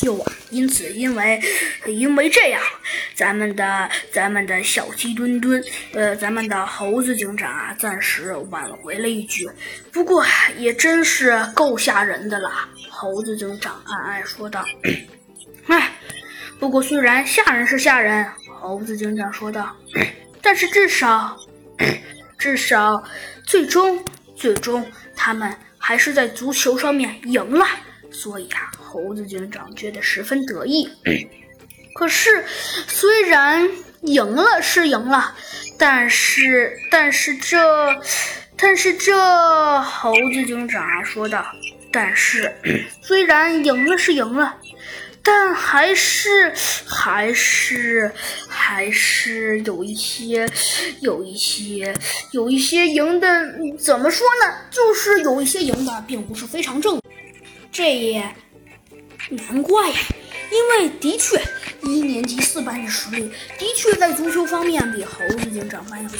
救啊！因此，因为因为这样，咱们的咱们的小鸡墩墩，呃，咱们的猴子警长啊，暂时挽回了一局。不过也真是够吓人的了。猴子警长暗暗说道：“ 哎，不过虽然吓人是吓人。”猴子警长说道：“但是至少，至少，最终，最终，他们还是在足球上面赢了。所以啊，猴子警长觉得十分得意。可是，虽然赢了是赢了，但是，但是这，但是这，猴子警长啊说道：但是，虽然赢了是赢了。”但还是还是还是有一些有一些有一些赢的，怎么说呢？就是有一些赢的并不是非常正。这也难怪呀，因为的确一年级四班的实力的确在足球方面比猴子警长班要。